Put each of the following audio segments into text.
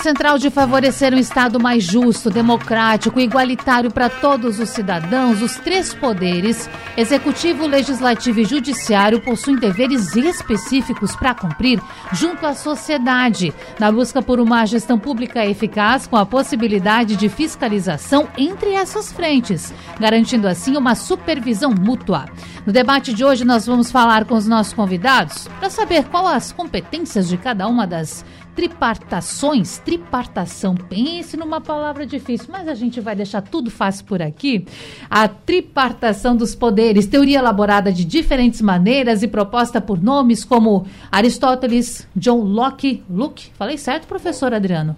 central de favorecer um Estado mais justo, democrático e igualitário para todos os cidadãos, os três poderes, executivo, legislativo e judiciário, possuem deveres específicos para cumprir junto à sociedade, na busca por uma gestão pública eficaz com a possibilidade de fiscalização entre essas frentes, garantindo assim uma supervisão mútua. No debate de hoje, nós vamos falar com os nossos convidados para saber quais as competências de cada uma das tripartações, tripartação, pense numa palavra difícil, mas a gente vai deixar tudo fácil por aqui. A tripartação dos poderes, teoria elaborada de diferentes maneiras e proposta por nomes como Aristóteles, John Locke, Luke, falei certo, professor Adriano?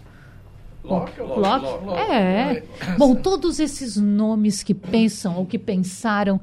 Locke, Locke, Locke, Locke. É. Bom, todos esses nomes que pensam ou que pensaram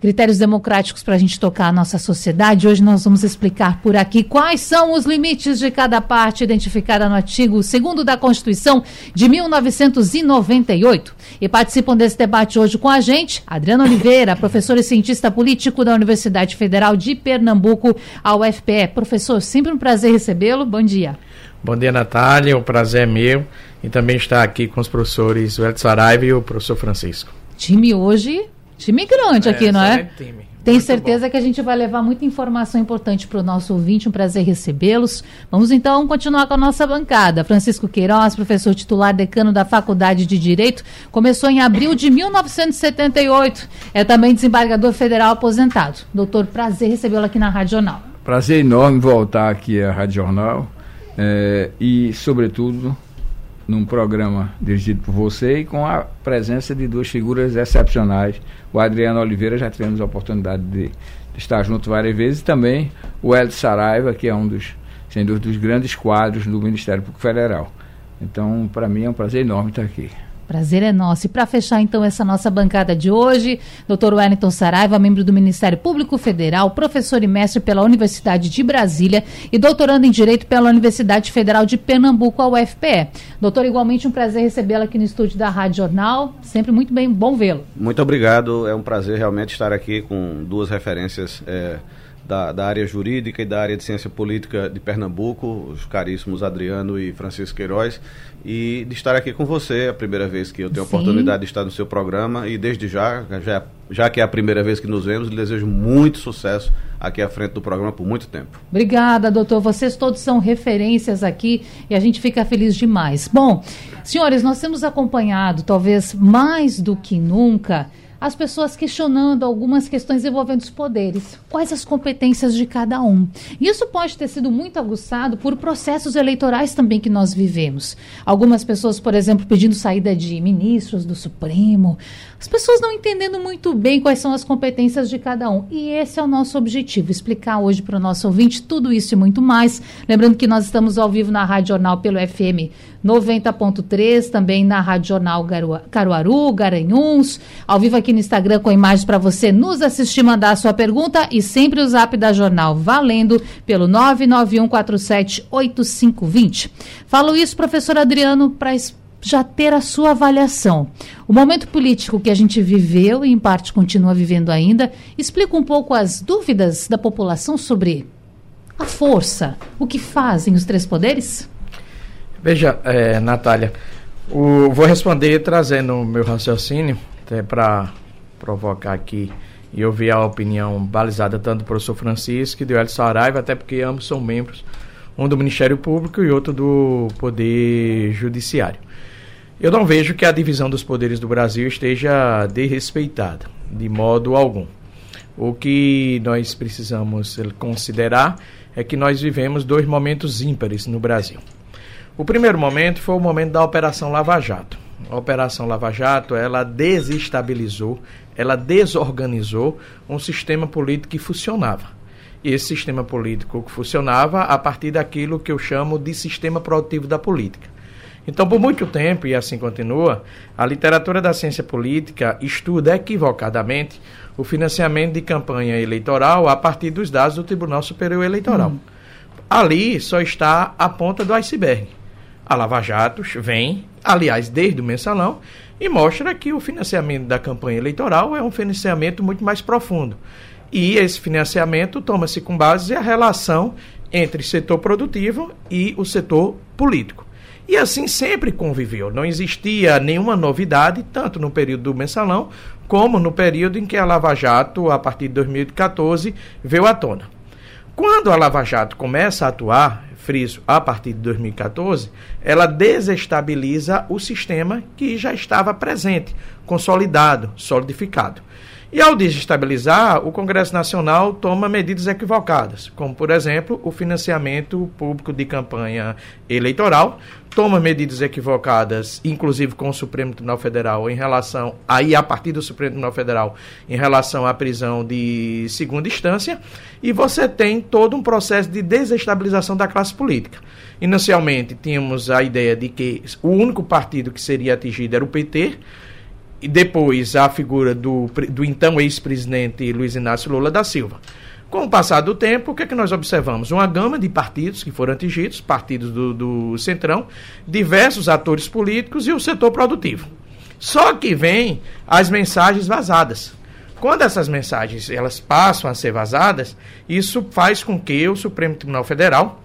critérios democráticos para a gente tocar a nossa sociedade. Hoje nós vamos explicar por aqui quais são os limites de cada parte identificada no artigo 2 da Constituição de 1998. E participam desse debate hoje com a gente Adriano Oliveira, professor e cientista político da Universidade Federal de Pernambuco, a UFPE. Professor, sempre um prazer recebê-lo. Bom dia. Bom dia, Natália. O prazer é meu. E também estar aqui com os professores Welto Saraiva e o professor Francisco. Time hoje Time grande é, aqui, não é? Time. Tenho certeza bom. que a gente vai levar muita informação importante para o nosso ouvinte, um prazer recebê-los. Vamos então continuar com a nossa bancada. Francisco Queiroz, professor titular decano da Faculdade de Direito, começou em abril de 1978. É também desembargador federal aposentado. Doutor, prazer recebê-lo aqui na Rádio Jornal. Prazer enorme voltar aqui à Rádio Jornal é, e, sobretudo, num programa dirigido por você e com a presença de duas figuras excepcionais. O Adriano Oliveira, já tivemos a oportunidade de, estar junto várias vezes, e também o Hélio Saraiva, que é um dos, sem dúvida, dos grandes quadros do Ministério Público Federal. Então, para mim é um prazer enorme estar aqui. Prazer é nosso. E para fechar então essa nossa bancada de hoje, Dr. Wellington Saraiva, membro do Ministério Público Federal, professor e mestre pela Universidade de Brasília e doutorando em Direito pela Universidade Federal de Pernambuco, a UFPE. Doutor, igualmente um prazer recebê-lo aqui no estúdio da Rádio Jornal. Sempre muito bem, bom vê-lo. Muito obrigado. É um prazer realmente estar aqui com duas referências. É da, da, área jurídica e da área de ciência política de Pernambuco, os caríssimos Adriano e Francisco Queiroz, e de estar aqui com você, é a primeira vez que eu tenho a oportunidade de estar no seu programa, e desde já, já, já que é a primeira vez que nos vemos, lhe desejo muito sucesso aqui à frente do programa por muito tempo. Obrigada, doutor. Vocês todos são referências aqui e a gente fica feliz demais. Bom, senhores, nós temos acompanhado, talvez mais do que nunca, as pessoas questionando algumas questões envolvendo os poderes. Quais as competências de cada um? Isso pode ter sido muito aguçado por processos eleitorais também que nós vivemos. Algumas pessoas, por exemplo, pedindo saída de ministros do Supremo. As pessoas não entendendo muito bem quais são as competências de cada um. E esse é o nosso objetivo, explicar hoje para o nosso ouvinte tudo isso e muito mais. Lembrando que nós estamos ao vivo na Rádio Jornal pelo FM 90.3, também na Rádio Jornal Caruaru, Garanhuns, ao vivo aqui no Instagram com imagens para você nos assistir, mandar a sua pergunta e sempre o zap da Jornal valendo pelo 991478520. Falo isso, professor Adriano, para já ter a sua avaliação. O momento político que a gente viveu e, em parte, continua vivendo ainda, explica um pouco as dúvidas da população sobre a força, o que fazem os três poderes? Veja, é, Natália, o, vou responder trazendo o meu raciocínio, até para provocar aqui e ouvir a opinião balizada tanto do professor Francisco e do Hélio Saraiva, até porque ambos são membros, um do Ministério Público e outro do Poder Judiciário. Eu não vejo que a divisão dos poderes do Brasil esteja desrespeitada, de modo algum. O que nós precisamos considerar é que nós vivemos dois momentos ímpares no Brasil. O primeiro momento foi o momento da Operação Lava Jato. A Operação Lava Jato, ela desestabilizou, ela desorganizou um sistema político que funcionava. esse sistema político que funcionava a partir daquilo que eu chamo de sistema produtivo da política. Então, por muito tempo, e assim continua, a literatura da ciência política estuda equivocadamente o financiamento de campanha eleitoral a partir dos dados do Tribunal Superior Eleitoral. Hum. Ali só está a ponta do iceberg. A Lava Jato vem, aliás, desde o mensalão, e mostra que o financiamento da campanha eleitoral é um financiamento muito mais profundo. E esse financiamento toma-se com base a relação entre setor produtivo e o setor político. E assim sempre conviveu. Não existia nenhuma novidade, tanto no período do mensalão, como no período em que a Lava Jato, a partir de 2014, veio à tona. Quando a Lava Jato começa a atuar, friso, a partir de 2014, ela desestabiliza o sistema que já estava presente, consolidado, solidificado. E ao desestabilizar, o Congresso Nacional toma medidas equivocadas, como, por exemplo, o financiamento público de campanha eleitoral, toma medidas equivocadas, inclusive com o Supremo Tribunal Federal, em relação, aí a partir do Supremo Tribunal Federal, em relação à prisão de segunda instância, e você tem todo um processo de desestabilização da classe política. Inicialmente, tínhamos a ideia de que o único partido que seria atingido era o PT, e depois a figura do, do então ex-presidente Luiz Inácio Lula da Silva. Com o passar do tempo, o que é que nós observamos? Uma gama de partidos que foram atingidos, partidos do, do Centrão, diversos atores políticos e o setor produtivo. Só que vem as mensagens vazadas. Quando essas mensagens elas passam a ser vazadas, isso faz com que o Supremo Tribunal Federal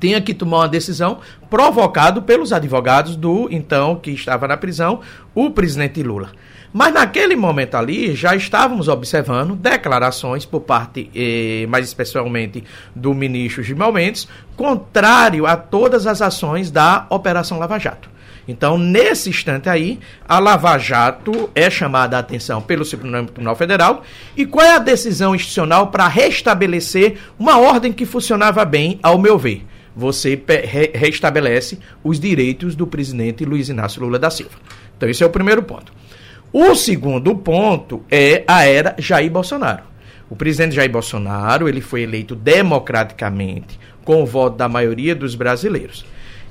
tenha que tomar uma decisão provocado pelos advogados do então que estava na prisão, o presidente Lula. Mas naquele momento ali já estávamos observando declarações por parte, eh, mais especialmente do ministro Gilmar Mendes, contrário a todas as ações da Operação Lava Jato. Então, nesse instante aí, a Lava Jato é chamada a atenção pelo Supremo Tribunal Federal. E qual é a decisão institucional para restabelecer uma ordem que funcionava bem, ao meu ver? Você re restabelece os direitos do presidente Luiz Inácio Lula da Silva. Então, esse é o primeiro ponto. O segundo ponto é a era Jair Bolsonaro. O presidente Jair Bolsonaro ele foi eleito democraticamente com o voto da maioria dos brasileiros.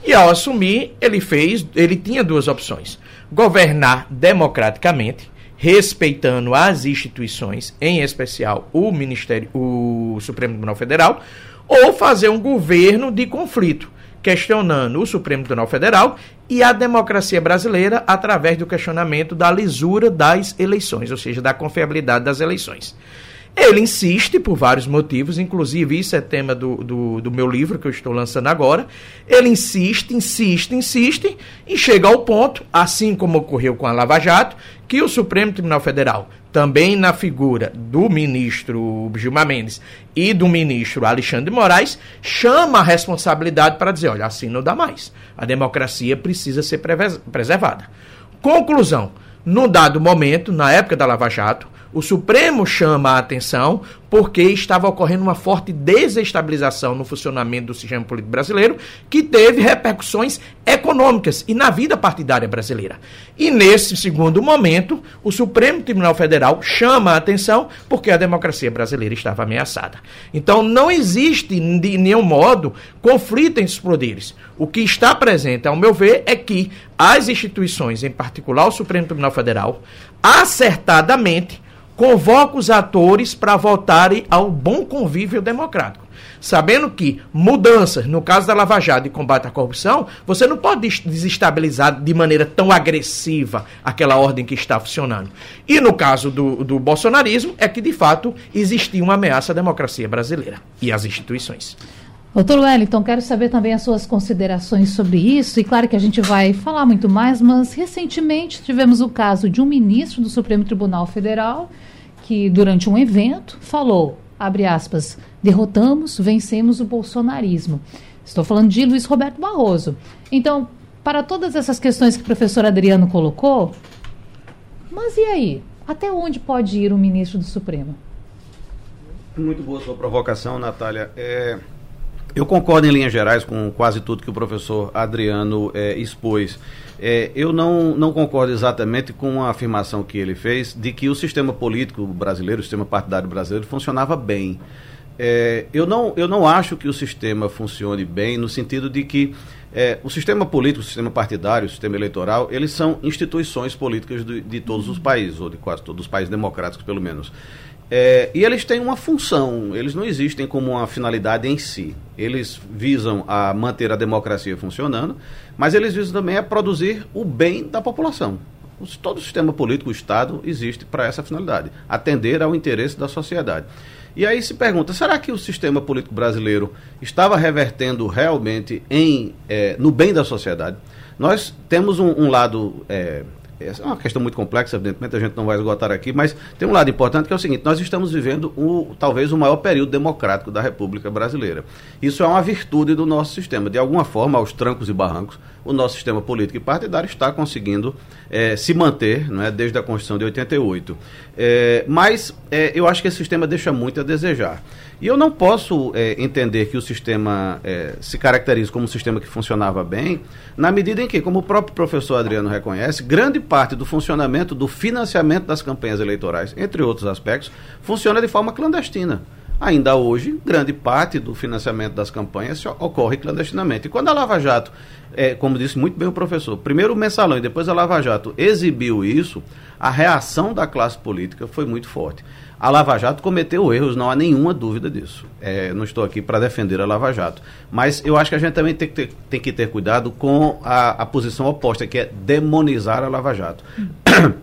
E ao assumir, ele fez, ele tinha duas opções: governar democraticamente, respeitando as instituições, em especial o Ministério, o Supremo Tribunal Federal, ou fazer um governo de conflito, questionando o Supremo Tribunal Federal e a democracia brasileira através do questionamento da lisura das eleições, ou seja, da confiabilidade das eleições. Ele insiste por vários motivos, inclusive isso é tema do, do, do, meu livro que eu estou lançando agora. Ele insiste, insiste, insiste e chega ao ponto, assim como ocorreu com a Lava Jato, que o Supremo Tribunal Federal, também na figura do ministro Gilmar Mendes e do ministro Alexandre Moraes, chama a responsabilidade para dizer: olha, assim não dá mais. A democracia precisa ser preservada. Conclusão: num dado momento, na época da Lava Jato, o Supremo chama a atenção porque estava ocorrendo uma forte desestabilização no funcionamento do sistema político brasileiro, que teve repercussões econômicas e na vida partidária brasileira. E nesse segundo momento, o Supremo Tribunal Federal chama a atenção porque a democracia brasileira estava ameaçada. Então não existe de nenhum modo conflito entre os poderes. O que está presente, ao meu ver, é que as instituições, em particular o Supremo Tribunal Federal, acertadamente convoca os atores para voltarem ao bom convívio democrático. Sabendo que mudanças, no caso da Lava Jato e combate à corrupção, você não pode desestabilizar de maneira tão agressiva aquela ordem que está funcionando. E no caso do, do bolsonarismo, é que de fato existia uma ameaça à democracia brasileira e às instituições. Doutor Wellington, quero saber também as suas considerações sobre isso. E claro que a gente vai falar muito mais, mas recentemente tivemos o caso de um ministro do Supremo Tribunal Federal que, durante um evento, falou, abre aspas, derrotamos, vencemos o bolsonarismo. Estou falando de Luiz Roberto Barroso. Então, para todas essas questões que o professor Adriano colocou, mas e aí? Até onde pode ir o ministro do Supremo? Muito boa sua provocação, Natália. É, eu concordo em linhas gerais com quase tudo que o professor Adriano é, expôs. É, eu não, não concordo exatamente com a afirmação que ele fez de que o sistema político brasileiro, o sistema partidário brasileiro, funcionava bem. é, eu, não, eu não acho que o sistema funcione bem no sentido de que é, o sistema político, o sistema partidário, o sistema eleitoral, eles são instituições políticas de, de todos os países, ou de quase todos os países democráticos, pelo menos. É, e eles têm uma função, eles não existem como uma finalidade em si. Eles visam a manter a democracia funcionando, mas eles visam também a produzir o bem da população. Todo o sistema político, o Estado, existe para essa finalidade, atender ao interesse da sociedade. E aí se pergunta, será que o sistema político brasileiro estava revertendo realmente em, é, no bem da sociedade? Nós temos um, um lado é, essa é uma questão muito complexa, evidentemente a gente não vai esgotar aqui, mas tem um lado importante que é o seguinte: nós estamos vivendo o, talvez o maior período democrático da República Brasileira. Isso é uma virtude do nosso sistema. De alguma forma, aos trancos e barrancos, o nosso sistema político e partidário está conseguindo é, se manter não é, desde a Constituição de 88. É, mas é, eu acho que esse sistema deixa muito a desejar. E eu não posso é, entender que o sistema é, se caracteriza como um sistema que funcionava bem, na medida em que, como o próprio professor Adriano reconhece, grande parte do funcionamento, do financiamento das campanhas eleitorais, entre outros aspectos, funciona de forma clandestina. Ainda hoje, grande parte do financiamento das campanhas ocorre clandestinamente. E quando a Lava Jato, é, como disse muito bem o professor, primeiro o mensalão e depois a Lava Jato exibiu isso, a reação da classe política foi muito forte. A Lava Jato cometeu erros, não há nenhuma dúvida disso. É, não estou aqui para defender a Lava Jato. Mas eu acho que a gente também tem que ter, tem que ter cuidado com a, a posição oposta, que é demonizar a Lava Jato.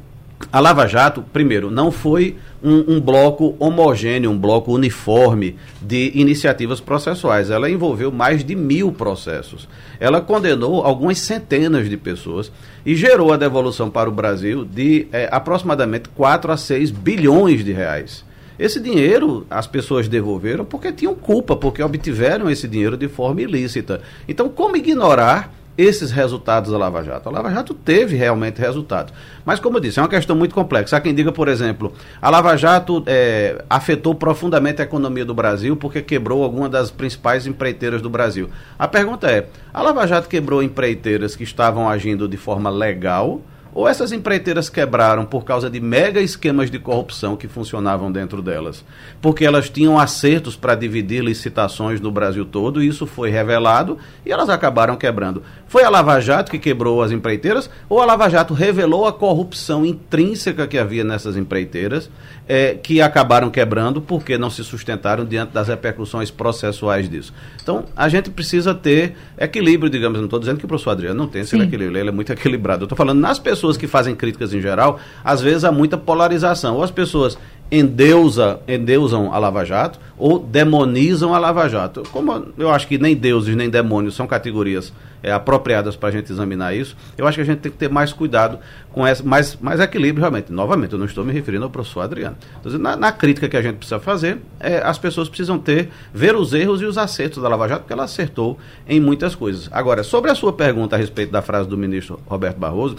A Lava Jato, primeiro, não foi um, um, bloco homogêneo, um bloco uniforme de iniciativas processuais. Ela envolveu mais de mil processos. Ela condenou algumas centenas de pessoas e gerou a devolução para o Brasil de é, aproximadamente 4 a 6 bilhões de reais. Esse dinheiro as pessoas devolveram porque tinham culpa, porque obtiveram esse dinheiro de forma ilícita. Então, como ignorar esses resultados da Lava Jato. A Lava Jato teve realmente resultados. Mas, como eu disse, é uma questão muito complexa. Há quem diga, por exemplo, a Lava Jato é, afetou profundamente a economia do Brasil porque quebrou algumas das principais empreiteiras do Brasil. A pergunta é: a Lava Jato quebrou empreiteiras que estavam agindo de forma legal? Ou essas empreiteiras quebraram por causa de mega esquemas de corrupção que funcionavam dentro delas? Porque elas tinham acertos para dividir licitações no Brasil todo, e isso foi revelado e elas acabaram quebrando. Foi a Lava Jato que quebrou as empreiteiras, ou a Lava Jato revelou a corrupção intrínseca que havia nessas empreiteiras, é, que acabaram quebrando porque não se sustentaram diante das repercussões processuais disso. Então, a gente precisa ter equilíbrio, digamos. Não estou dizendo que o professor Adriano não tem esse equilíbrio, ele é muito equilibrado. Eu estou falando nas pessoas que fazem críticas em geral, às vezes há muita polarização. Ou as pessoas endeusa, endeusam a Lava Jato ou demonizam a Lava Jato. Como eu acho que nem deuses nem demônios são categorias é, apropriadas para a gente examinar isso, eu acho que a gente tem que ter mais cuidado com essa, mais, mais equilíbrio realmente. Novamente, eu não estou me referindo ao professor Adriano. Então, na, na, crítica que a gente precisa fazer, é, as pessoas precisam ter, ver os erros e os acertos da Lava Jato, porque ela acertou em muitas coisas. Agora, sobre a sua pergunta a respeito da frase do ministro Roberto Barroso,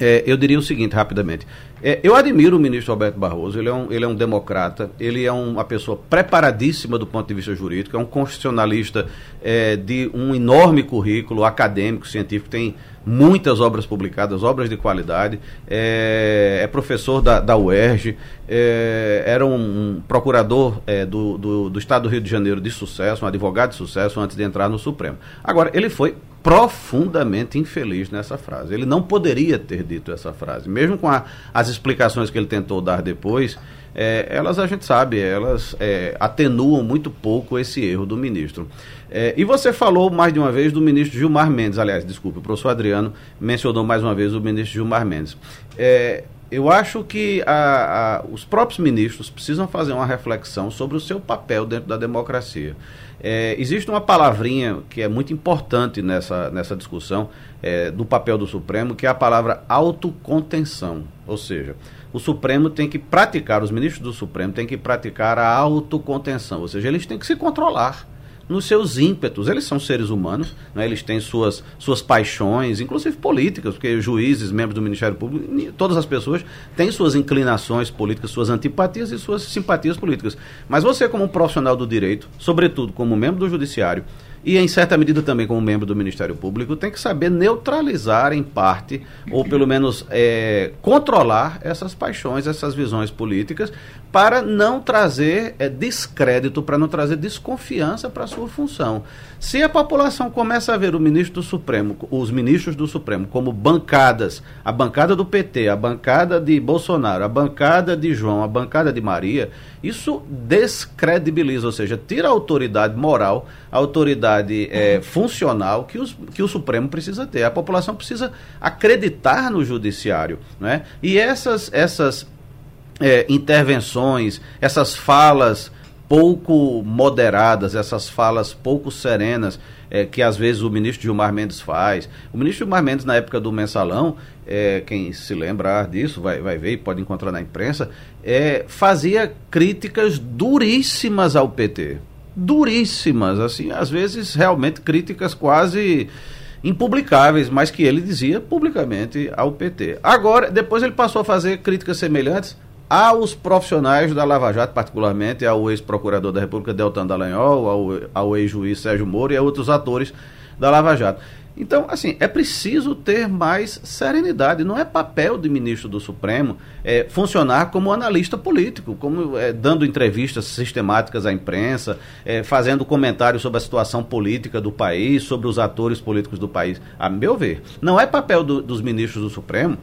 é, eu diria o seguinte, rapidamente. É, eu admiro o ministro Roberto Barroso, ele é, um, ele é um democrata, ele é uma pessoa preparadíssima do ponto de vista jurídico, é um constitucionalista é, de um enorme currículo acadêmico, científico, tem muitas obras publicadas, obras de qualidade, é, é professor da, da UERJ, é, era um, procurador é, do, do, do Estado do Rio de Janeiro de sucesso, um advogado de sucesso antes de entrar no Supremo. Agora, ele foi profundamente infeliz nessa frase. Ele não poderia ter dito essa frase. Mesmo com a, as explicações que ele tentou dar depois, é, elas a gente sabe, elas é, atenuam muito pouco esse erro do ministro. É, e você falou mais de uma vez do ministro Gilmar Mendes, aliás, desculpe, o professor Adriano mencionou mais uma vez o ministro Gilmar Mendes. É, eu acho que a, a, os próprios ministros precisam fazer uma reflexão sobre o seu papel dentro da democracia. É, existe uma palavrinha que é muito importante nessa, nessa discussão é, do papel do Supremo, que é a palavra autocontenção. Ou seja, o Supremo tem que praticar, os ministros do Supremo têm que praticar a autocontenção, ou seja, eles têm que se controlar nos seus ímpetos. Eles são seres humanos, né? eles têm suas, suas paixões, inclusive políticas, porque juízes, membros do Ministério Público, todas as pessoas têm suas inclinações políticas, suas antipatias e suas simpatias políticas. Mas você, como profissional do direito, sobretudo como membro do Judiciário, e, em certa medida, também como membro do Ministério Público, tem que saber neutralizar, em parte, ou pelo menos é, controlar essas paixões, essas visões políticas, para não trazer é, descrédito, para não trazer desconfiança para a sua função. Se a população começa a ver o ministro do Supremo, os ministros do Supremo, como bancadas, a bancada do PT, a bancada de Bolsonaro, a bancada de João, a bancada de Maria, isso descredibiliza, ou seja, tira a autoridade moral, a autoridade é, funcional que, os, que o Supremo precisa ter. A população precisa acreditar no judiciário. Né? E essas, essas é, intervenções, essas falas pouco moderadas, essas falas pouco serenas é, que às vezes o ministro Gilmar Mendes faz. O ministro Gilmar Mendes, na época do mensalão, é, quem se lembrar disso vai, vai ver e pode encontrar na imprensa, é, fazia críticas duríssimas ao PT. Duríssimas, assim, às vezes realmente críticas quase impublicáveis, mas que ele dizia publicamente ao PT. Agora, depois ele passou a fazer críticas semelhantes aos profissionais da Lava Jato, particularmente ao ex-procurador da República Deltan Dallagnol, ao, ao ex-juiz Sérgio Moro e a outros atores da Lava Jato. Então, assim, é preciso ter mais serenidade. Não é papel do ministro do Supremo é, funcionar como analista político, como é, dando entrevistas sistemáticas à imprensa, é, fazendo comentários sobre a situação política do país, sobre os atores políticos do país. A meu ver, não é papel do, dos ministros do Supremo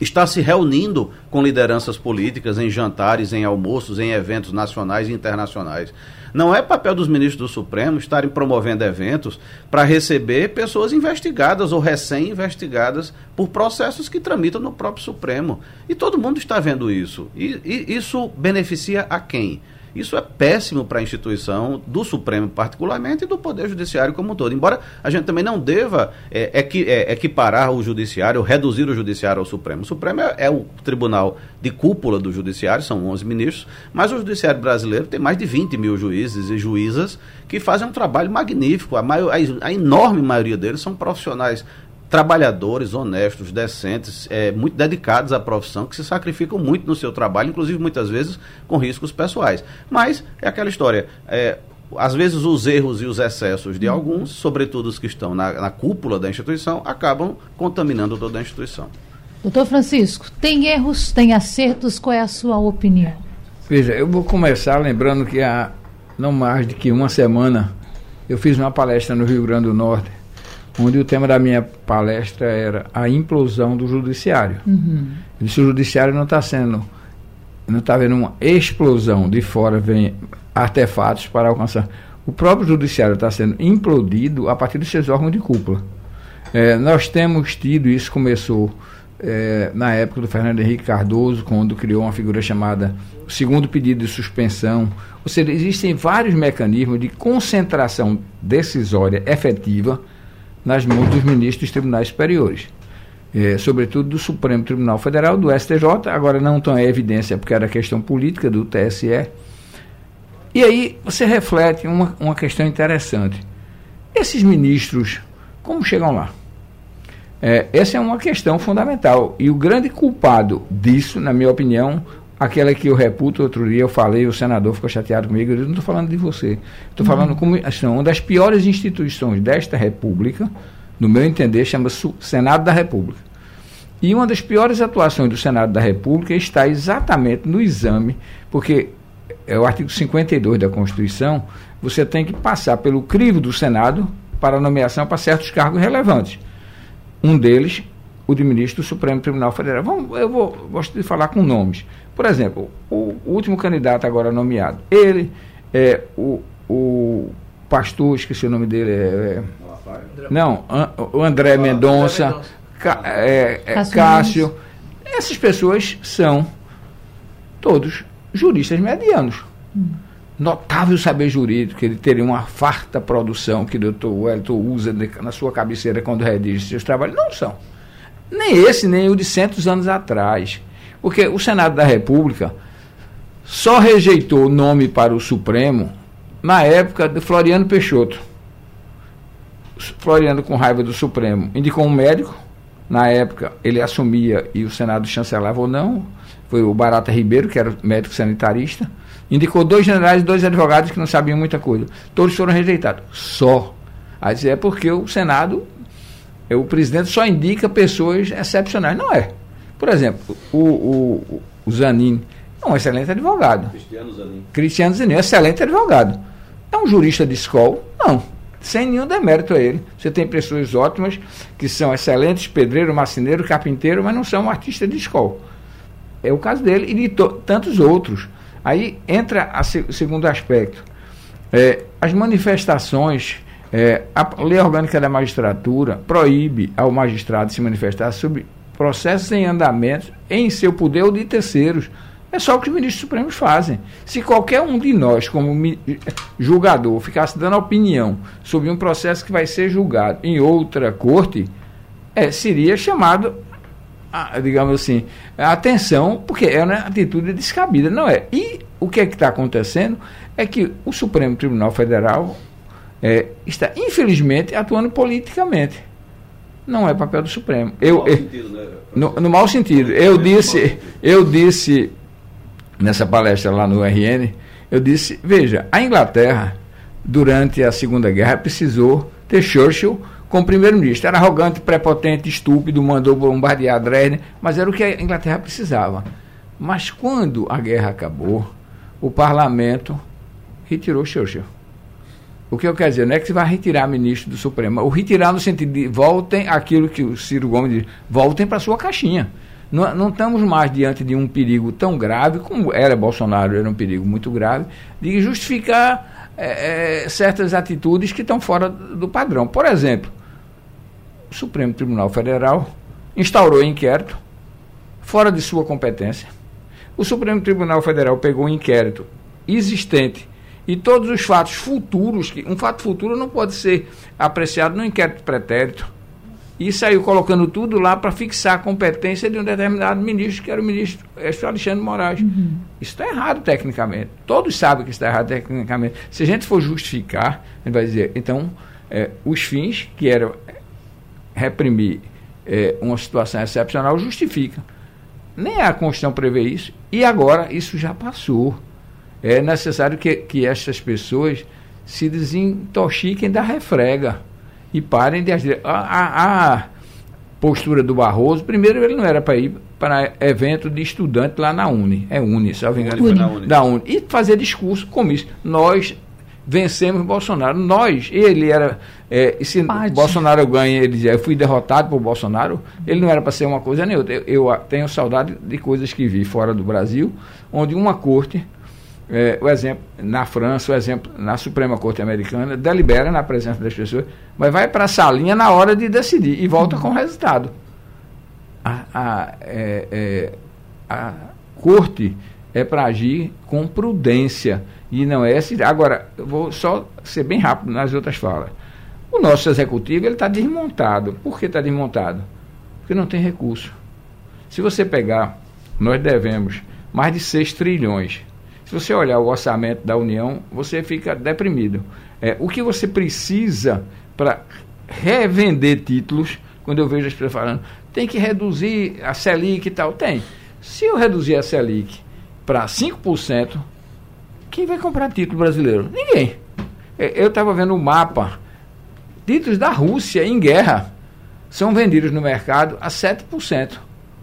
está se reunindo com lideranças políticas em jantares, em almoços, em eventos nacionais e internacionais. Não é papel dos ministros do Supremo estarem promovendo eventos para receber pessoas investigadas ou recém-investigadas por processos que tramitam no próprio Supremo. E todo mundo está vendo isso. E, e isso beneficia a quem? Isso é péssimo para a instituição do Supremo, particularmente, e do Poder Judiciário como um todo. Embora a gente também não deva é, é, equiparar o Judiciário, reduzir o Judiciário ao Supremo. O Supremo é, é, o tribunal de cúpula do Judiciário, são 11 ministros, mas o Judiciário brasileiro tem mais de 20 mil juízes e juízas que fazem um trabalho magnífico. A, maior, a, a enorme maioria deles são profissionais trabalhadores honestos, decentes, é, muito dedicados à profissão, que se sacrificam muito no seu trabalho, inclusive muitas vezes com riscos pessoais. Mas é aquela história. É, às vezes os erros e os excessos de alguns, sobretudo os que estão na, na cúpula da instituição, acabam contaminando toda a instituição. Doutor Francisco, tem erros, tem acertos, qual é a sua opinião? Veja, eu vou começar lembrando que há não mais de que uma semana eu fiz uma palestra no Rio Grande do Norte onde o tema da minha palestra era a implosão do judiciário. Uhum. O judiciário não está sendo, não está vendo uma explosão de fora, vem artefatos para alcançar. O próprio judiciário está sendo implodido a partir dos seus órgãos de cúpula. É, nós temos tido, isso começou é, na época do Fernando Henrique Cardoso, quando criou uma figura chamada segundo pedido de suspensão. Ou seja, existem vários mecanismos de concentração decisória efetiva nas mãos dos ministros dos tribunais superiores. É, sobretudo do Supremo Tribunal Federal, do STJ, agora não tão em evidência porque era questão política do TSE. E aí você reflete uma, uma questão interessante. Esses ministros, como chegam lá? É, essa é uma questão fundamental. E o grande culpado disso, na minha opinião, aquela que eu reputo, outro dia eu falei, o senador ficou chateado comigo, eu disse, não estou falando de você, estou uhum. falando como assim, uma das piores instituições desta República, no meu entender, chama-se Senado da República. E uma das piores atuações do Senado da República está exatamente no exame, porque é o artigo 52 da Constituição, você tem que passar pelo crivo do Senado para nomeação para certos cargos relevantes. Um deles, o de ministro do Supremo Tribunal Federal. Vamos, eu vou, gosto de falar com nomes. Por exemplo, o, último candidato agora nomeado, ele, é, o, o pastor, esqueci o nome dele, é, é não, o André Mendonça, é, é, Cássio, essas pessoas são todos juristas medianos. Hum. Notável saber jurídico, ele teria uma farta produção que o doutor Wellington usa na sua cabeceira quando redige seus trabalhos. Não são. Nem esse, nem o de centos anos atrás. Porque o Senado da República só rejeitou o nome para o Supremo na época de Floriano Peixoto. Floriano, com raiva do Supremo, indicou um médico. Na época, ele assumia e o Senado chancelava ou não. Foi o Barata Ribeiro, que era médico sanitarista. Indicou dois generais e dois advogados que não sabiam muita coisa. Todos foram rejeitados. Só Aí é porque o Senado, é, o presidente só indica pessoas excepcionais. Não é. Por exemplo, o, o, o Zanin é um excelente advogado. Cristiano Zanin. Cristiano Zanin, excelente advogado. É um jurista de escola? Não. Sem nenhum demérito a ele. Você tem pessoas ótimas que são excelentes, pedreiro, marceneiro, carpinteiro, mas não são artistas de escola. É o caso dele e de tantos outros. Aí entra o segundo aspecto. É, as manifestações, é, a lei orgânica da magistratura proíbe ao magistrado se manifestar sobre processos em andamento em seu poder ou de terceiros. É só o que os ministros supremos fazem. Se qualquer um de nós, como julgador, ficasse dando opinião sobre um processo que vai ser julgado em outra corte, é, seria chamado, a, digamos assim, a atenção, porque é uma atitude descabida. Não é. E o que é está acontecendo é que o Supremo Tribunal Federal é, está, infelizmente, atuando politicamente. Não é papel do Supremo. Eu, no, eu, sentido, né? no, no mau sentido. Eu disse, eu disse nessa palestra lá no RN, eu disse, veja, a Inglaterra, durante a Segunda Guerra, precisou ter Churchill como primeiro-ministro. Era arrogante, prepotente, estúpido, mandou bombardear Dresden, mas era o que a Inglaterra precisava. Mas quando a guerra acabou, o parlamento retirou Churchill. O que eu quero dizer, não é que você vai retirar ministro do Supremo, o retirar no sentido de voltem aquilo que o Ciro Gomes diz, voltem para sua caixinha. Não, não, estamos mais diante de um perigo tão grave, como era Bolsonaro, era um perigo muito grave, de justificar é, certas atitudes que estão fora do padrão. Por exemplo, o Supremo Tribunal Federal instaurou inquérito fora de sua competência. O Supremo Tribunal Federal pegou um inquérito existente e todos os fatos futuros, que um fato futuro não pode ser apreciado no inquérito pretérito e saiu colocando tudo lá para fixar a competência de um determinado ministro, que era o ministro Alexandre Moraes. Uhum. Isso está errado tecnicamente. Todos sabem que está errado tecnicamente. Se a gente for justificar, a gente vai dizer, então, é, os fins, que eram reprimir é, uma situação excepcional, justificam. Nem a Constituição prevê isso, e agora isso já passou. É necessário que, que essas pessoas se desintoxiquem da refrega e parem de agir. A, a, a, postura do Barroso, primeiro ele não era para ir para evento de estudante lá na Uni, é Uni, se eu não engano, Uni. Uni. da Uni, e fazer discurso como isso. Nós vencemos Bolsonaro, nós, ele era, é, se Pode. Bolsonaro ganha, ele dizia, eu fui derrotado por Bolsonaro, ele não era para ser uma coisa nem outra. Eu, eu tenho saudade de coisas que vi fora do Brasil, onde uma corte é, o exemplo na França, o exemplo na Suprema Corte Americana, delibera na presença das pessoas, mas vai para a salinha na hora de decidir e volta com o resultado. A, a, é, é, a corte é para agir com prudência e não é esse. Agora, vou só ser bem rápido nas outras falas. O nosso executivo ele está desmontado. Por que está desmontado? Porque não tem recurso. Se você pegar, nós devemos mais de 6 trilhões se você olhar o orçamento da União, você fica deprimido. É, o que você precisa para revender títulos, quando eu vejo as pessoas falando, tem que reduzir a Selic e tal. Tem. Se eu reduzir a Selic para 5%, quem vai comprar título brasileiro? Ninguém. É, eu estava vendo o um mapa. Títulos da Rússia em guerra são vendidos no mercado a 7%.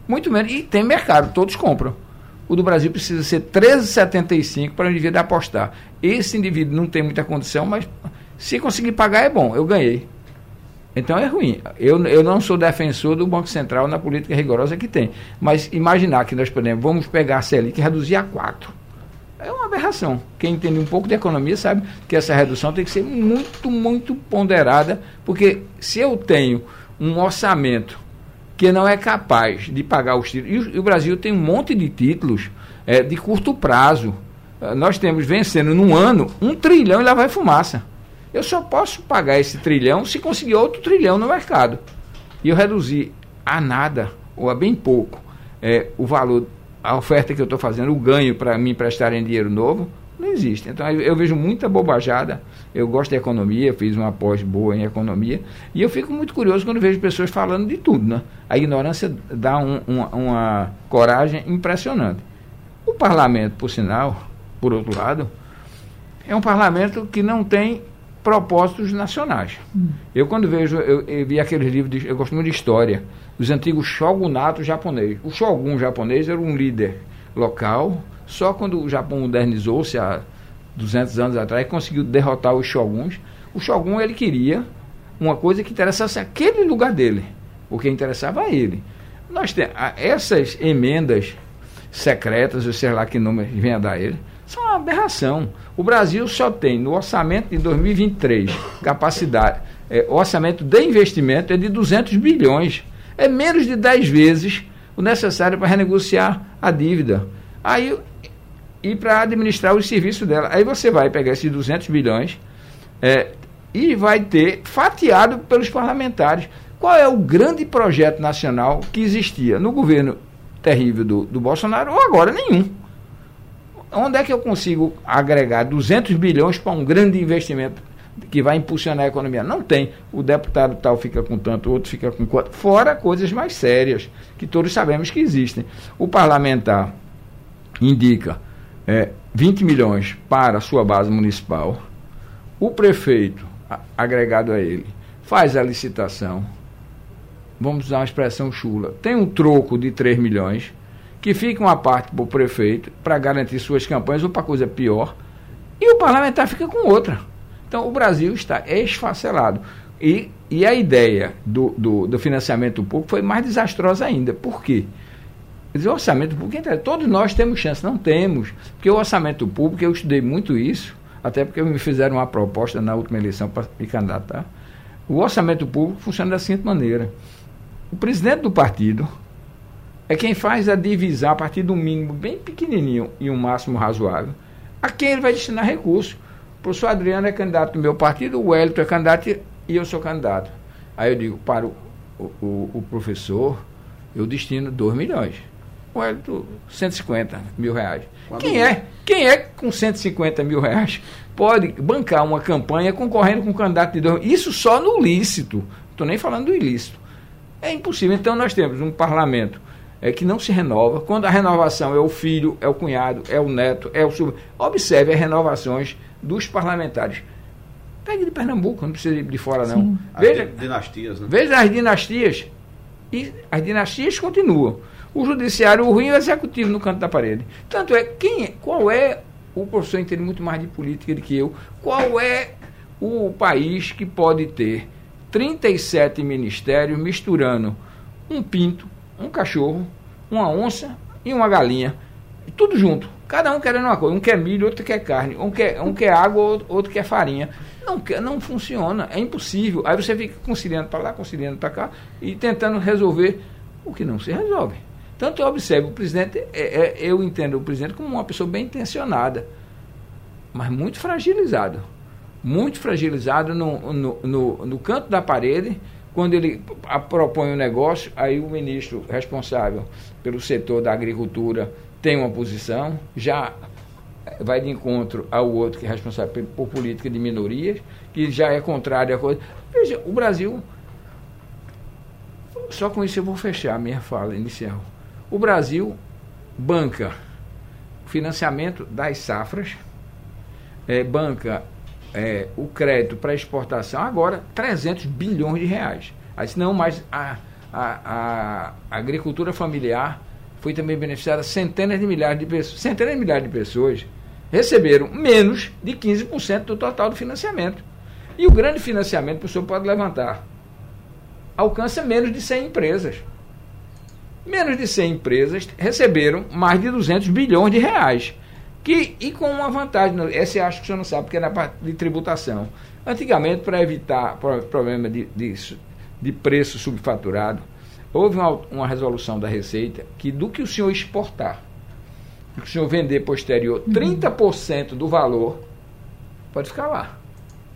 Muito menos. E tem mercado, todos compram o do Brasil precisa ser 13,75 para o indivíduo apostar. Esse indivíduo não tem muita condição, mas se conseguir pagar é bom, eu ganhei. Então é ruim. Eu, eu não sou defensor do Banco Central na política rigorosa que tem. Mas imaginar que nós podemos, vamos pegar a Selic e reduzir a 4. É uma aberração. Quem entende um pouco de economia sabe que essa redução tem que ser muito, muito ponderada, porque se eu tenho um orçamento que não é capaz de pagar os títulos. E o, Brasil tem um monte de títulos é, de curto prazo. Uh, nós temos vencendo num ano um trilhão e lá vai fumaça. Eu só posso pagar esse trilhão se conseguir outro trilhão no mercado. E eu reduzir a nada, ou a bem pouco, é, o valor, a oferta que eu estou fazendo, o ganho para me emprestarem dinheiro novo, não existe. Então eu, vejo muita bobajada eu gosto de economia, fiz uma pós boa em economia, e eu fico muito curioso quando vejo pessoas falando de tudo, né? A ignorância dá um, um, uma coragem impressionante. O parlamento, por sinal, por outro lado, é um parlamento que não tem propósitos nacionais. Hum. Eu, quando vejo, eu, eu, vi aqueles livros, de, eu gosto muito de história, os antigos shogunatos japoneses. O shogun japonês era um líder local, só quando o Japão modernizou-se há 200 anos atrás, conseguiu derrotar os shoguns. O shogun, ele queria uma coisa que interessasse aquele lugar dele, o que interessava a ele. Nós temos essas emendas secretas, ou sei lá que nome venha dar ele, são uma aberração. O Brasil só tem no orçamento de 2023 capacidade, é, o orçamento de investimento é de 200 bilhões. É menos de 10 vezes o necessário para renegociar a dívida. Aí, e para administrar os serviços dela. Aí você vai pegar esses 200 bilhões é, e vai ter fatiado pelos parlamentares. Qual é o grande projeto nacional que existia no governo terrível do, do Bolsonaro ou agora nenhum? Onde é que eu consigo agregar 200 bilhões para um grande investimento que vai impulsionar a economia? Não tem. O deputado tal fica com tanto, o outro fica com quanto. Fora coisas mais sérias, que todos sabemos que existem. O parlamentar indica é, 20 milhões para a sua base municipal. O prefeito, agregado a ele, faz a licitação vamos usar uma expressão chula, tem um troco de 3 milhões, que fica uma parte para o prefeito para garantir suas campanhas ou para coisa pior, e o parlamentar fica com outra. Então o Brasil está esfacelado. E, e a ideia do, do, do financiamento público foi mais desastrosa ainda. Por quê? O orçamento público, todos nós temos chance, não temos. Porque o orçamento público, eu estudei muito isso, até porque me fizeram uma proposta na última eleição para me candidatar. O orçamento público funciona da seguinte maneira: o presidente do partido é quem faz a divisão a partir do mínimo bem pequenininho e um máximo razoável, a quem ele vai destinar recursos. O professor Adriano é candidato do meu partido, o Wellington é candidato e eu sou candidato. Aí eu digo para o, o, o professor, eu destino 2 milhões. Wellington, 150 mil reais. quem é? Quem é com 150 mil reais pode bancar uma campanha concorrendo com um candidato de dois Isso só no lícito. Estou nem falando do ilícito. É impossível. Então nós temos um parlamento é, que não se renova. Quando a renovação é o filho, é o cunhado, é o neto, é o sub. Observe as renovações dos parlamentares. Pegue de Pernambuco, não precisa ir de fora, não. Sim. Veja, as dinastias, né? Veja as dinastias. E as dinastias continuam. O judiciário, o ruim é o executivo no canto da parede. Tanto é, quem é, qual é, o professor entende muito mais de política do que eu, qual é o país que pode ter 37 ministérios misturando um pinto, um cachorro, uma onça e uma galinha. Tudo junto. Cada um querendo uma coisa. Um quer milho, outro quer carne. Um quer, um quer água, outro quer farinha. Não, não funciona. É impossível. Aí você fica conciliando para lá, conciliando para cá e tentando resolver o que não se resolve. Tanto eu observo o presidente, é, é, eu entendo o presidente como uma pessoa bem intencionada, mas muito fragilizado muito fragilizado no, no, no, no canto da parede. Quando ele propõe um negócio, aí o ministro responsável pelo setor da agricultura tem uma posição, já vai de encontro ao outro que é responsável por política de minorias, que já é contrário à coisa. Veja, o Brasil. Só com isso eu vou fechar a minha fala inicial. O Brasil banca financiamento das safras, é, banca é, o crédito para exportação agora 300 bilhões de reais. Aí, não, mas a, a, a, agricultura familiar foi também beneficiada centenas de milhares de pessoas. Centenas de milhares de pessoas receberam menos de 15% do total do financiamento. E o grande financiamento, o professor pode levantar, alcança menos de 100 empresas. Menos de 100 empresas receberam mais de 200 bilhões de reais. Que, e com uma vantagem, essa eu acho que o senhor não sabe, porque é na parte de tributação. Antigamente, para evitar problema de, de, de preço subfaturado, houve uma, uma, resolução da Receita que do que o senhor exportar, do que o senhor vender posterior, 30% uhum. do valor pode ficar lá.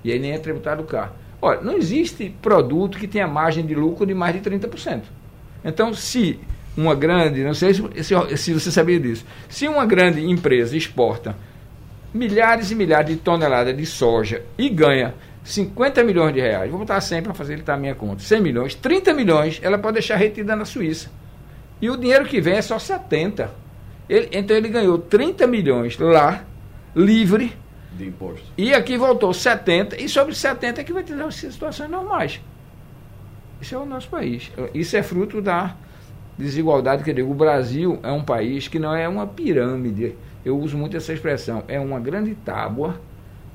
E aí nem é tributado o carro. Olha, não existe produto que tenha margem de lucro de mais de 30%. Então, se uma grande, não sei se, se, se você sabia disso, se uma grande empresa exporta milhares e milhares de toneladas de soja e ganha 50 milhões de reais, vou botar 100 para facilitar a minha conta, 100 milhões, 30 milhões ela pode deixar retida na Suíça. E o dinheiro que vem é só 70. Ele, então ele ganhou 30 milhões lá, livre, de imposto. E aqui voltou 70, e sobre 70 é que vai ter situações normais. Isso é o nosso país. Isso é fruto da desigualdade que eu digo. O Brasil é um país que não é uma pirâmide. Eu uso muito essa expressão. É uma grande tábua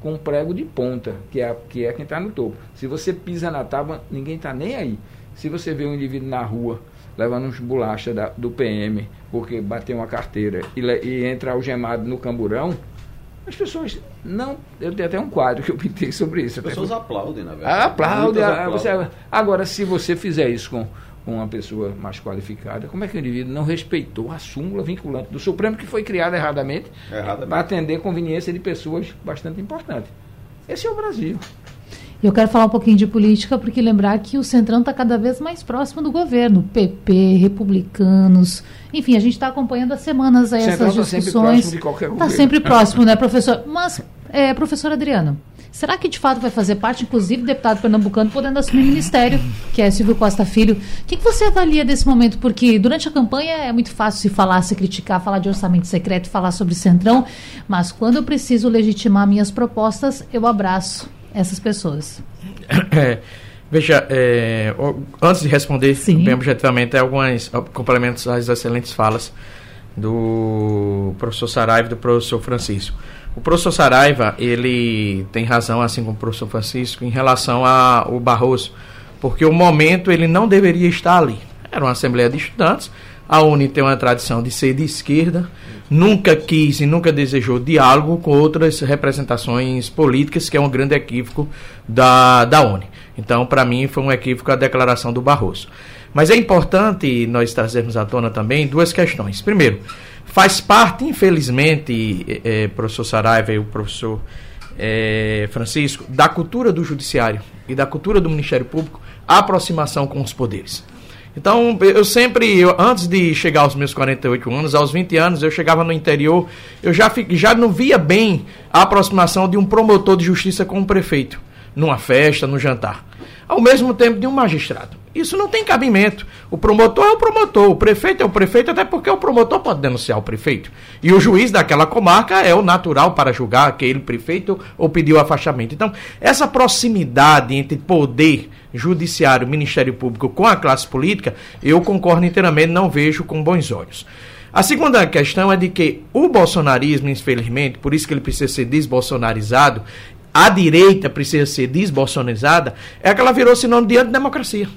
com um prego de ponta, que é, que é quem está no topo. Se você pisa na tábua, ninguém está nem aí. Se você vê um indivíduo na rua levando uns bolacha da, do PM porque bateu uma carteira e, e entra algemado no camburão, as pessoas não. Eu tenho até um quadro que eu pintei sobre isso. As pessoas aplaudem, na verdade. Aplaudem. Ah, você, agora, se você fizer isso com, com uma pessoa mais qualificada, como é que o indivíduo não respeitou a súmula vinculante do Supremo, que foi criada erradamente, erradamente. para atender conveniência de pessoas bastante importantes? Esse é o Brasil. Eu quero falar um pouquinho de política, porque lembrar que o Centrão está cada vez mais próximo do governo. PP, republicanos. Enfim, a gente está acompanhando há semanas aí essas tá discussões. Está sempre próximo, né, professor? Mas, é, professor Adriano, será que de fato vai fazer parte, inclusive, deputado pernambucano podendo assumir ministério, que é Silvio Costa Filho? O que, que você avalia desse momento? Porque durante a campanha é muito fácil se falar, se criticar, falar de orçamento secreto, falar sobre Centrão, mas quando eu preciso legitimar minhas propostas, eu abraço essas pessoas? É, veja, é, antes de responder Sim. bem objetivamente, alguns complementos às excelentes falas do professor Saraiva e do professor Francisco. O professor Saraiva, ele tem razão, assim como o professor Francisco, em relação ao Barroso, porque o momento ele não deveria estar ali. Era uma Assembleia de Estudantes, a UNE tem uma tradição de ser de esquerda, nunca quis e nunca desejou diálogo com outras representações políticas, que é um grande equívoco da, da UNE. Então, para mim, foi um equívoco a declaração do Barroso. Mas é importante nós trazermos à tona também duas questões. Primeiro, faz parte, infelizmente, é, professor Saraiva e o professor é, Francisco, da cultura do judiciário e da cultura do Ministério Público a aproximação com os poderes. Então, eu sempre, eu, antes de chegar aos meus 48 anos, aos 20 anos, eu chegava no interior, eu já, já não via bem a aproximação de um promotor de justiça com um prefeito, numa festa, no jantar, ao mesmo tempo de um magistrado. Isso não tem cabimento. O promotor é o promotor, o prefeito é o prefeito, até porque o promotor pode denunciar o prefeito. E o juiz daquela comarca é o natural para julgar aquele prefeito ou pedir o afastamento. Então, essa proximidade entre poder judiciário, Ministério Público com a classe política, eu concordo inteiramente, não vejo com bons olhos. A segunda questão é de que o bolsonarismo, infelizmente, por isso que ele precisa ser desbolsonarizado, a direita precisa ser desbolsonarizada, é que ela virou sinônimo de antidemocracia.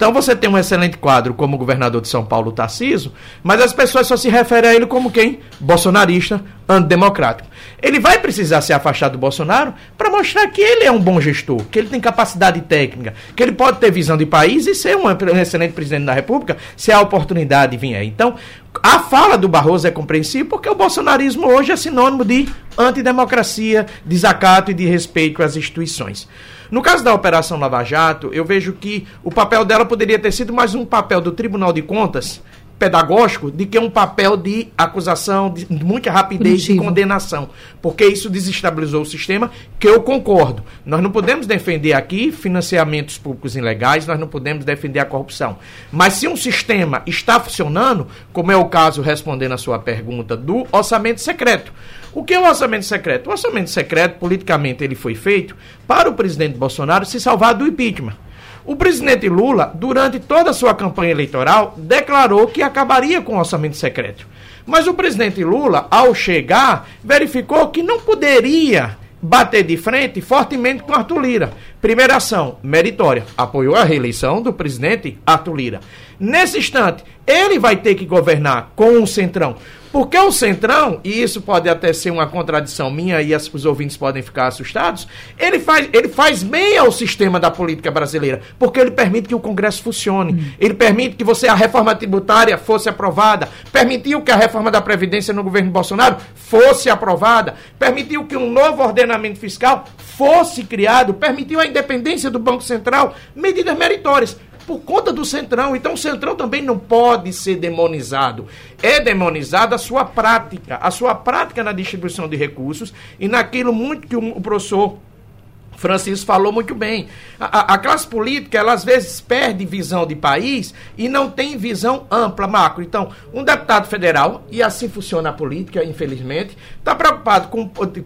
Então você tem um excelente quadro como governador de São Paulo, Tarciso, mas as pessoas só se referem a ele como quem? Bolsonarista, antidemocrático. Ele vai precisar se afastar do Bolsonaro para mostrar que ele é um bom gestor, que ele tem capacidade técnica, que ele pode ter visão de país e ser um excelente presidente da República se a oportunidade vier. Então, a fala do Barroso é compreensível porque o bolsonarismo hoje é sinônimo de antidemocracia, desacato e de respeito às instituições. No caso da Operação Lava Jato, eu vejo que o papel dela poderia ter sido mais um papel do Tribunal de Contas pedagógico de que um papel de acusação, de muita rapidez de condenação, porque isso desestabilizou o sistema, que eu concordo. Nós não podemos defender aqui financiamentos públicos ilegais, nós não podemos defender a corrupção. Mas se um sistema está funcionando, como é o caso, respondendo a sua pergunta, do orçamento secreto. O que é o orçamento secreto? O orçamento secreto, politicamente, ele foi feito para o presidente Bolsonaro se salvar do impeachment. O presidente Lula, durante toda a sua campanha eleitoral, declarou que acabaria com o orçamento secreto. Mas o presidente Lula, ao chegar, verificou que não poderia bater de frente fortemente com Arthur Lira. Primeira ação, meritória. Apoiou a reeleição do presidente Arthur Lira. Nesse instante, ele vai ter que governar com o Centrão. Porque o Centrão, e isso pode até ser uma contradição minha e as, os ouvintes podem ficar assustados, ele faz, ele faz bem ao sistema da política brasileira, porque ele permite que o Congresso funcione, hum. ele permite que você a reforma tributária fosse aprovada, permitiu que a reforma da Previdência no governo Bolsonaro fosse aprovada, permitiu que um novo ordenamento fiscal fosse criado, permitiu a independência do Banco Central, medidas meritórias por conta do Centrão. Então o Centrão também não pode ser demonizado. É demonizada a sua prática, a sua prática na distribuição de recursos e naquilo muito que o professor Francisco falou muito bem. A, a, classe política, ela às vezes perde visão de país e não tem visão ampla, macro. Então, um deputado federal, e assim funciona a política, infelizmente, está preocupado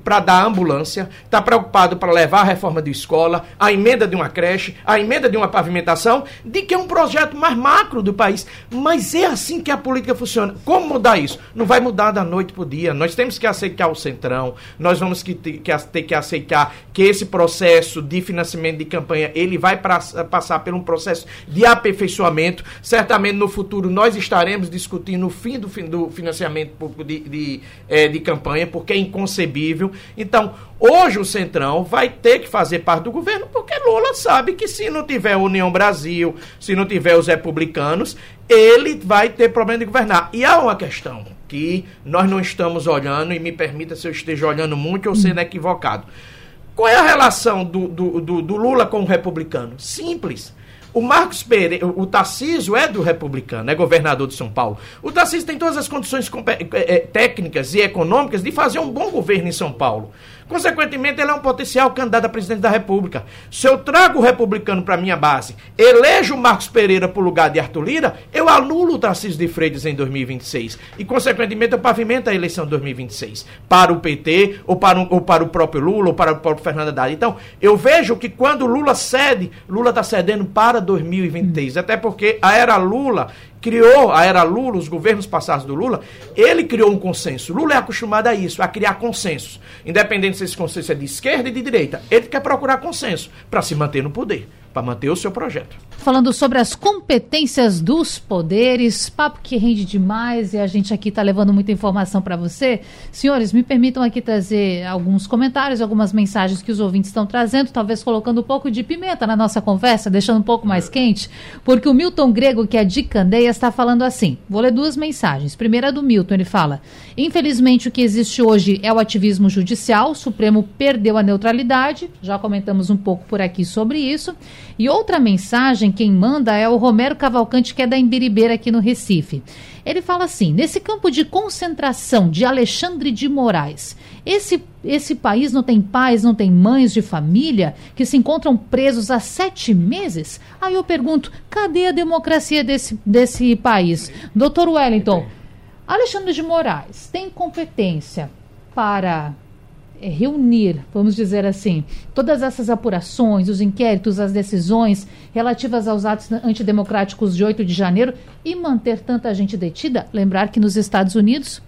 para dar ambulância, está preocupado para levar a reforma de escola, a emenda de uma creche, a emenda de uma pavimentação, de que é um projeto mais macro do país. Mas é assim que a política funciona. Como mudar isso? Não vai mudar da noite para o dia. Nós temos que aceitar o centrão, nós vamos que, que, ter que aceitar que esse processo processo de financiamento de campanha, ele vai pra, passar por um processo de aperfeiçoamento. Certamente no futuro nós estaremos discutindo o fim do, do financiamento de, de, é, de campanha, porque é inconcebível. Então, hoje o Centrão vai ter que fazer parte do governo, porque Lula sabe que se não tiver União Brasil, se não tiver os republicanos, ele vai ter problema de governar. E há uma questão que nós não estamos olhando, e me permita se eu esteja olhando muito ou sendo equivocado. Qual é a relação do, do, do, do Lula com o republicano? Simples. O Marcos Pereira, o Tarcísio é do republicano, é governador de São Paulo. O Tarcísio tem todas as condições eh, eh, técnicas e econômicas de fazer um bom governo em São Paulo. Consequentemente, ele é um potencial candidato a presidente da República. Se eu trago o republicano para minha base, elejo Marcos Pereira para o lugar de Arthur Lira, eu anulo o Tarcísio de Freitas em 2026. E, consequentemente, eu pavimento a eleição de 2026 para o PT, ou para, um, ou para o próprio Lula, ou para o próprio Fernando Haddad. Então, eu vejo que quando Lula cede, Lula está cedendo para 2023. Até porque a era Lula criou a era Lula, os governos passados do Lula, ele criou um consenso. Lula é acostumado a isso, a criar consensos. Independente se esse consenso é de esquerda e de direita. Ele quer procurar consenso para se manter no poder para manter o seu projeto. Falando sobre as competências dos poderes, papo que rende demais e a gente aqui está levando muita informação para você. Senhores, me permitam aqui trazer alguns comentários, algumas mensagens que os ouvintes estão trazendo, talvez colocando um pouco de pimenta na nossa conversa, deixando um pouco mais quente, porque o Milton Grego, que é de Candeia, está falando assim. Vou ler duas mensagens. Primeira do Milton, ele fala: Infelizmente, o que existe hoje é o ativismo judicial, o Supremo perdeu a neutralidade, já comentamos um pouco por aqui sobre isso. E outra mensagem, quem manda é o Romero Cavalcante, que é da Embiribeira aqui no Recife. Ele fala assim: nesse campo de concentração de Alexandre de Moraes, esse, esse país não tem pais, não tem mães de família que se encontram presos há sete meses? Aí eu pergunto: cadê a democracia desse, desse país? Doutor Wellington, Alexandre de Moraes tem competência para reunir, vamos dizer assim, todas essas apurações, os inquéritos, as decisões relativas aos atos antidemocráticos de 8 de janeiro e manter tanta gente detida? Lembrar que nos Estados Unidos,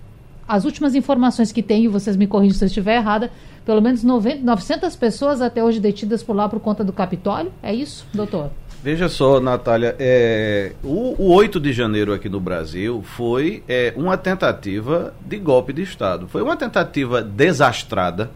as últimas informações que tenho, vocês me corrigem se eu estiver errada, pelo menos 90, 900 pessoas até hoje detidas por lá por conta do Capitólio. É isso, doutor? Veja só, Natália, é, o, o 8 de janeiro aqui no Brasil foi é, uma tentativa de golpe de Estado. Foi uma tentativa desastrada,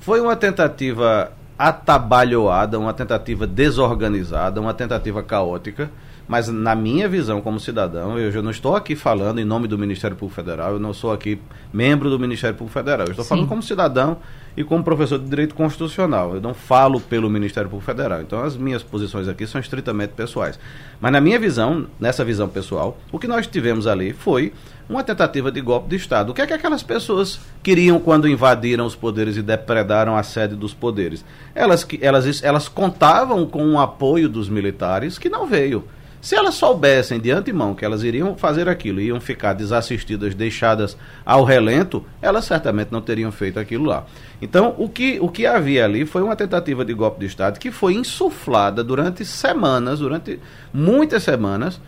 foi uma tentativa atabalhoada, uma tentativa desorganizada, uma tentativa caótica. Mas na minha visão como cidadão, eu já não estou aqui falando em nome do Ministério Público Federal, eu não sou aqui membro do Ministério Público Federal. Eu estou Sim. falando como cidadão e como professor de Direito Constitucional. Eu não falo pelo Ministério Público Federal. Então as minhas posições aqui são estritamente pessoais. Mas na minha visão, nessa visão pessoal, o que nós tivemos ali foi uma tentativa de golpe de Estado. O que é que aquelas pessoas queriam quando invadiram os poderes e depredaram a sede dos poderes? Elas, elas, elas contavam com o apoio dos militares que não veio. Se elas soubessem de antemão que elas iriam fazer aquilo, iam ficar desassistidas, deixadas ao relento, elas certamente não teriam feito aquilo lá. Então, o que, o que havia ali foi uma tentativa de golpe de Estado que foi insuflada durante semanas, durante muitas semanas,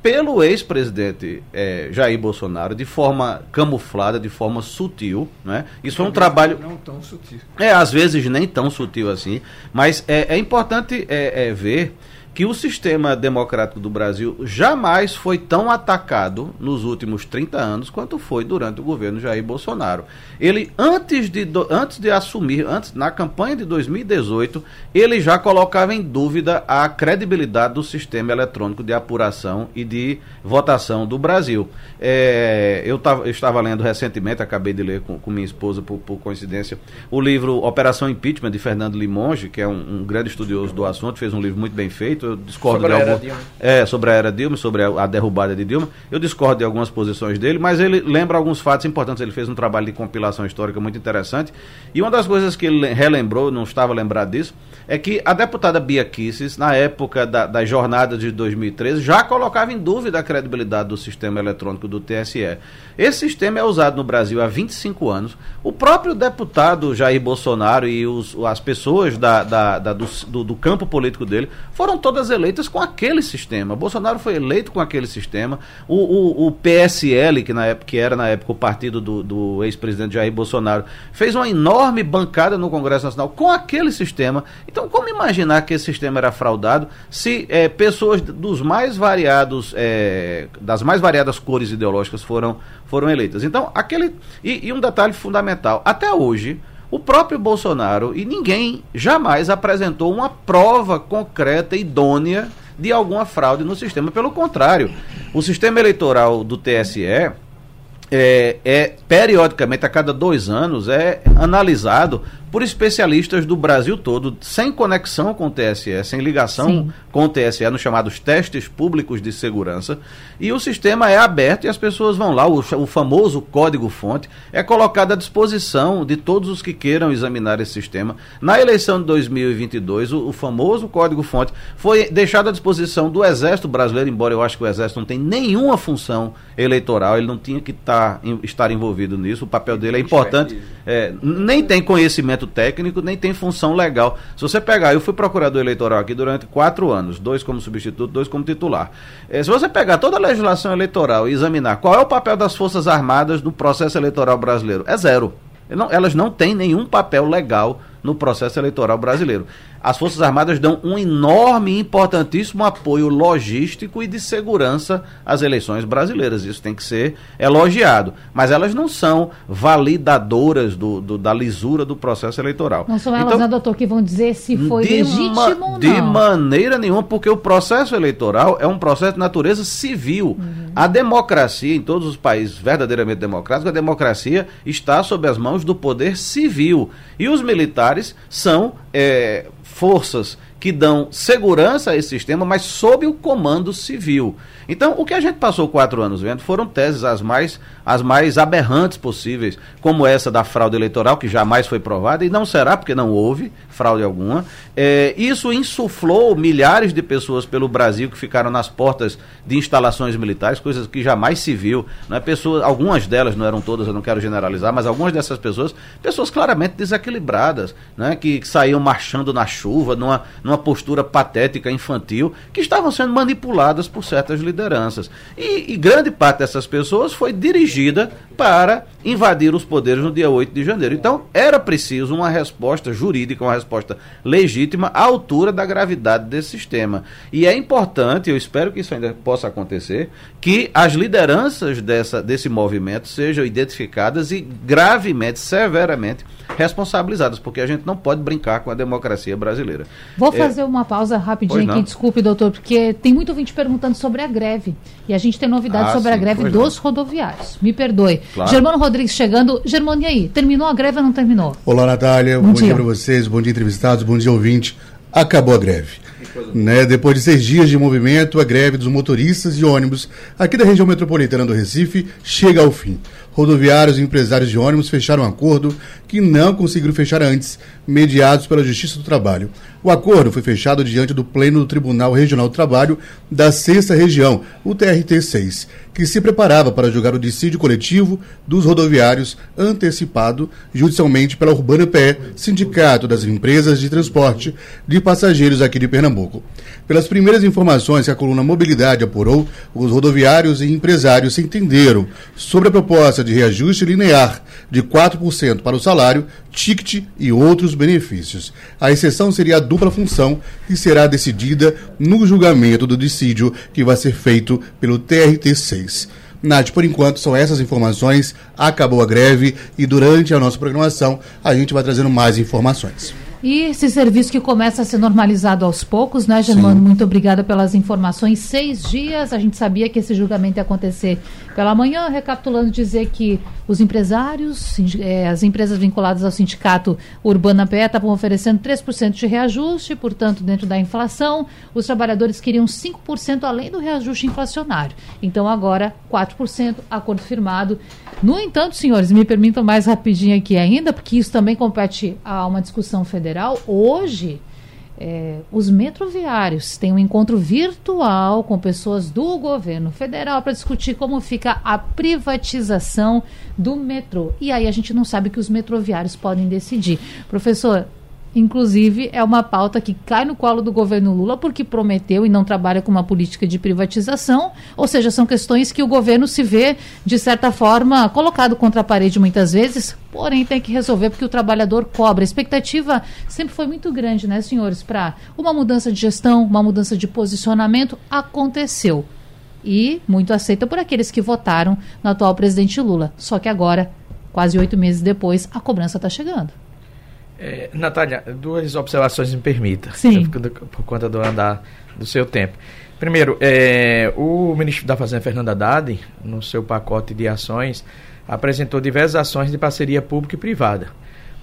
pelo ex-presidente é, Jair Bolsonaro de forma camuflada, de forma sutil, né? Isso é um trabalho não tão sutil. É às vezes nem tão sutil assim, mas é, é importante é, é ver que o sistema democrático do Brasil jamais foi tão atacado nos últimos 30 anos quanto foi durante o governo Jair Bolsonaro. Ele, antes de, antes de assumir, antes na campanha de 2018, ele já colocava em dúvida a credibilidade do sistema eletrônico de apuração e de votação do Brasil. É, eu, tava, eu estava lendo recentemente, acabei de ler com, com minha esposa, por, por, coincidência, o livro Operação Impeachment, de Fernando Limonge, que é um, um grande estudioso do assunto, fez um livro muito bem feito muito, eu discordo Sobre de a era Dilma. é, sobre a era Dilma, sobre a, a derrubada de Dilma. Eu discordo de algumas posições dele, mas ele lembra alguns fatos importantes. Ele fez um trabalho de compilação histórica muito interessante. E uma das coisas que ele relembrou, não estava lembrado disso, é que a deputada Bia Kisses, na época da, das jornadas de 2013, já colocava em dúvida a credibilidade do sistema eletrônico do TSE. Esse sistema é usado no Brasil há 25 anos. O próprio deputado Jair Bolsonaro e os, as pessoas da, da, da, do, do, do campo político dele foram todas eleitas com aquele sistema. Bolsonaro foi eleito com aquele sistema. O, o, o PSL, que, na época, que era na época o partido do, do ex-presidente Jair Bolsonaro, fez uma enorme bancada no Congresso Nacional com aquele sistema. Então, como imaginar que esse sistema era fraudado se é, pessoas dos mais variados, é, das mais variadas cores ideológicas foram, foram eleitas? Então, aquele. E, e um detalhe fundamental: até hoje. O próprio Bolsonaro e ninguém jamais apresentou uma prova concreta, idônea, de alguma fraude no sistema. Pelo contrário, o sistema eleitoral do TSE é, é, periodicamente, a cada dois anos, é analisado por especialistas do Brasil todo, sem conexão com o TSE, sem ligação Sim. com o TSE, nos chamados testes públicos de segurança. E o sistema é aberto e as pessoas vão lá, o, o famoso código-fonte é colocado à disposição de todos os que queiram examinar esse sistema. Na eleição de 2022, o, o famoso código-fonte foi deixado à disposição do Exército Brasileiro, embora eu acho que o Exército não tem nenhuma função eleitoral, ele não tinha que tá, em- estar envolvido nisso, o papel dele é importante, é, nem tem conhecimento técnico, nem tem função legal. Se você pegar, eu fui procurador eleitoral aqui durante quatro anos, dois como substituto, dois como titular. É, se você pegar toda a legislação eleitoral e examinar qual é o papel das Forças Armadas no processo eleitoral brasileiro, é zero. Não- elas não têm nenhum papel legal no processo eleitoral brasileiro. As Forças Armadas dão um enorme e importantíssimo apoio logístico e de segurança às eleições brasileiras. Isso tem que ser elogiado. Mas elas não são validadoras do, do- da lisura do processo eleitoral. Não são elas, Então, né, doutor, que vão dizer se foi de legítimo ma- ou não. De maneira nenhuma, porque o processo eleitoral é um processo de natureza civil. Uhum. A democracia, em todos os países verdadeiramente democráticos, a democracia está sob as mãos do poder civil. E os militares são é, forças que dão segurança a esse sistema, mas sob o comando civil. Então, o que a gente passou quatro anos vendo foram teses as mais, as mais aberrantes possíveis, como essa da fraude eleitoral, que jamais foi provada, e não será, porque não houve fraude alguma. É, isso insuflou milhares de pessoas pelo Brasil que ficaram nas portas de instalações militares, coisas que jamais se viu. Não é? pessoas, algumas delas, não eram todas, eu não quero generalizar, mas algumas dessas pessoas, pessoas claramente desequilibradas, né? que, que saíam marchando na chuva, numa, numa postura patética, infantil, que estavam sendo manipuladas por certas lideranças. E, e grande parte dessas pessoas foi dirigida para invadir os poderes no dia 8 de janeiro. Então, era preciso uma resposta jurídica, uma resposta legítima à altura da gravidade desse sistema. E é importante, eu espero que isso ainda possa acontecer, que as lideranças dessa, desse movimento sejam identificadas e gravemente, severamente responsabilizadas, porque a gente não pode brincar com a democracia brasileira. Vou É, fazer uma pausa rapidinho aqui, não. desculpe, doutor, porque tem muito ouvinte perguntando sobre a greve. E a gente tem novidades Ah, sobre a sim, greve pois dos rodoviários. Me perdoe. Claro. Germano Rodrigues chegando. Germano, e aí? Terminou a greve ou não terminou? Olá, Natália. Bom Bom, dia. dia, para vocês, bom dia, entrevistados, bom dia, ouvinte. Acabou a greve. Né? Depois de seis dias de movimento, a greve dos motoristas de ônibus aqui da região metropolitana do Recife chega ao fim. Rodoviários e empresários de ônibus fecharam um acordo que não conseguiram fechar antes, mediados pela Justiça do Trabalho. O acordo foi fechado diante do Pleno do Tribunal Regional do Trabalho da Sexta Região, o TRT-6, que se preparava para julgar o dissídio coletivo dos rodoviários antecipado judicialmente pela Urbana PE, Sindicato das Empresas de Transporte de Passageiros aqui de Pernambuco. Pelas primeiras informações que a coluna Mobilidade apurou, os rodoviários e empresários se entenderam sobre a proposta de reajuste linear de 4% para o salário, ticket e outros benefícios. A exceção seria a dupla função, que será decidida no julgamento do dissídio que vai ser feito pelo TRT6. Nath, por enquanto são essas informações. Acabou a greve e durante a nossa programação a gente vai trazendo mais informações. E esse serviço que começa a ser normalizado aos poucos, né, Germano? Sim. Muito obrigada pelas informações. Seis dias, a gente sabia que esse julgamento ia acontecer pela manhã, recapitulando, dizer que os empresários, é, as empresas vinculadas ao sindicato Urbana Pé estavam oferecendo 3% de reajuste, portanto, dentro da inflação, os trabalhadores queriam 5% além do reajuste inflacionário. Então, agora, 4%, acordo firmado. No entanto, senhores, me permitam mais rapidinho aqui ainda, porque isso também compete a uma discussão federal. Hoje, é, os metroviários têm um encontro virtual com pessoas do governo federal para discutir como fica a privatização do metrô. E aí a gente não sabe o que os metroviários podem decidir. Professor, Inclusive, é uma pauta que cai no colo do governo Lula porque prometeu e não trabalha com uma política de privatização. Ou seja, são questões que o governo se vê, de certa forma, colocado contra a parede muitas vezes, porém tem que resolver porque o trabalhador cobra. A expectativa sempre foi muito grande, né, senhores, para uma mudança de gestão, uma mudança de posicionamento. Aconteceu. E muito aceita por aqueles que votaram no atual presidente Lula. Só que agora, quase oito meses depois, a cobrança está chegando. É, Natália, duas observações me permita. Sim. Por conta do andar do seu tempo. Primeiro, é, o ministro da Fazenda, Fernando Haddad, no seu pacote de ações, apresentou diversas ações de parceria pública e privada.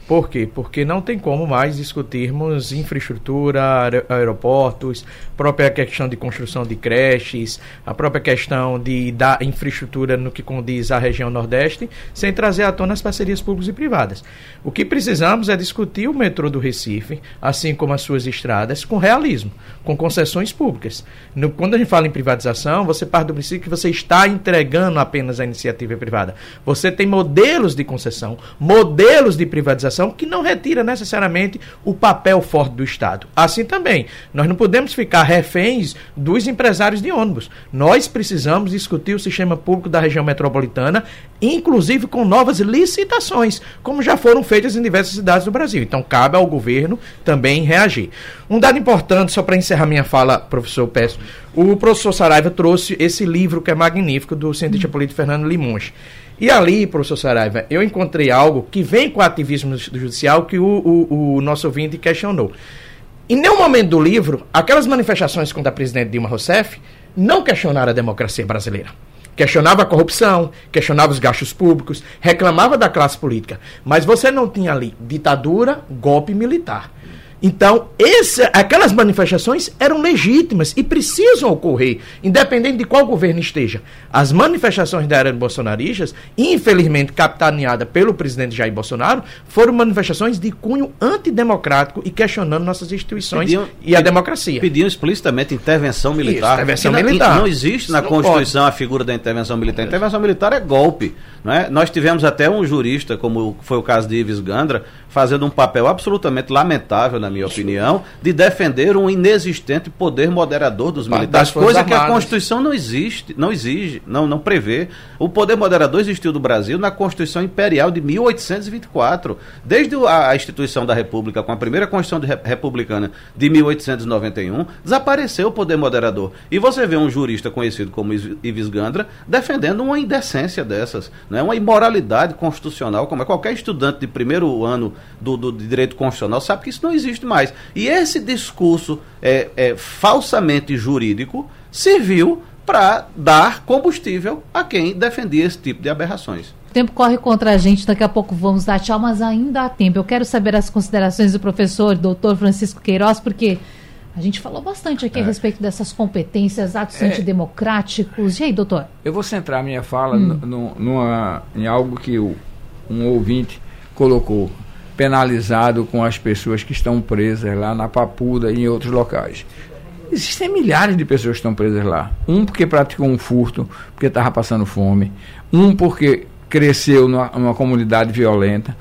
Por quê? Porque não tem como mais discutirmos infraestrutura, aeroportos, própria questão de construção de creches, a própria questão de da infraestrutura no que condiz à região Nordeste, sem trazer à tona as parcerias públicas e privadas. O que precisamos é discutir o metrô do Recife, assim como as suas estradas, com realismo, com concessões públicas. No, quando a gente fala em privatização, você parte do princípio que você está entregando apenas a iniciativa privada. Você tem modelos de concessão, modelos de privatização que não retira necessariamente o papel forte do Estado. Assim também, nós não podemos ficar reféns dos empresários de ônibus. Nós precisamos discutir o sistema público da região metropolitana, inclusive com novas licitações, como já foram feitas em diversas cidades do Brasil. Então, cabe ao governo também reagir. Um dado importante, só para encerrar minha fala, professor Peço, o professor Saraiva trouxe esse livro que é magnífico do cientista político Fernando Limonge. E ali, professor Saraiva, eu encontrei algo que vem com o ativismo judicial que o, o, o nosso ouvinte questionou. Em nenhum momento do livro, aquelas manifestações contra a presidente Dilma Rousseff não questionaram a democracia brasileira. Questionava a corrupção, questionava os gastos públicos, reclamava da classe política. Mas você não tinha ali ditadura, golpe militar. Então, esse, aquelas manifestações eram legítimas e precisam ocorrer, independente de qual governo esteja. As manifestações da era de bolsonaristas, infelizmente capitaneadas pelo presidente Jair Bolsonaro, foram manifestações de cunho antidemocrático e questionando nossas instituições pediam, e a democracia. Pediam explicitamente intervenção militar. Isso, intervenção militar. Não existe na Constituição pode. a figura da intervenção militar. Intervenção militar é golpe. Não é? Nós tivemos até um jurista, como foi o caso de Ives Gandra, fazendo um papel absolutamente lamentável, na minha opinião, de defender um inexistente poder moderador dos militares, coisa que a Constituição não existe, não exige, não, não prevê. O poder moderador existiu do Brasil na Constituição Imperial de 1824. Desde a, a instituição da República, com a primeira Constituição de, republicana de 1891, desapareceu o poder moderador. E você vê um jurista conhecido como Ives Gandra defendendo uma indecência dessas, né? uma imoralidade constitucional, como é qualquer estudante de primeiro ano do, do direito constitucional sabe que isso não existe mais. E esse discurso é, é falsamente jurídico serviu para dar combustível a quem defendia esse tipo de aberrações. O tempo corre contra a gente, daqui a pouco vamos dar tchau, mas ainda há tempo. Eu quero saber as considerações do professor doutor Francisco Queiroz, porque a gente falou bastante aqui é. a respeito dessas competências, atos é. antidemocráticos. E aí, doutor? Eu vou centrar minha fala hum. numa, em algo que o, um ouvinte colocou penalizado com as pessoas que estão presas lá na Papuda e em outros locais. Existem milhares de pessoas que estão presas lá. Um porque praticou um furto, porque estava passando fome. Um porque cresceu numa, numa, comunidade violenta.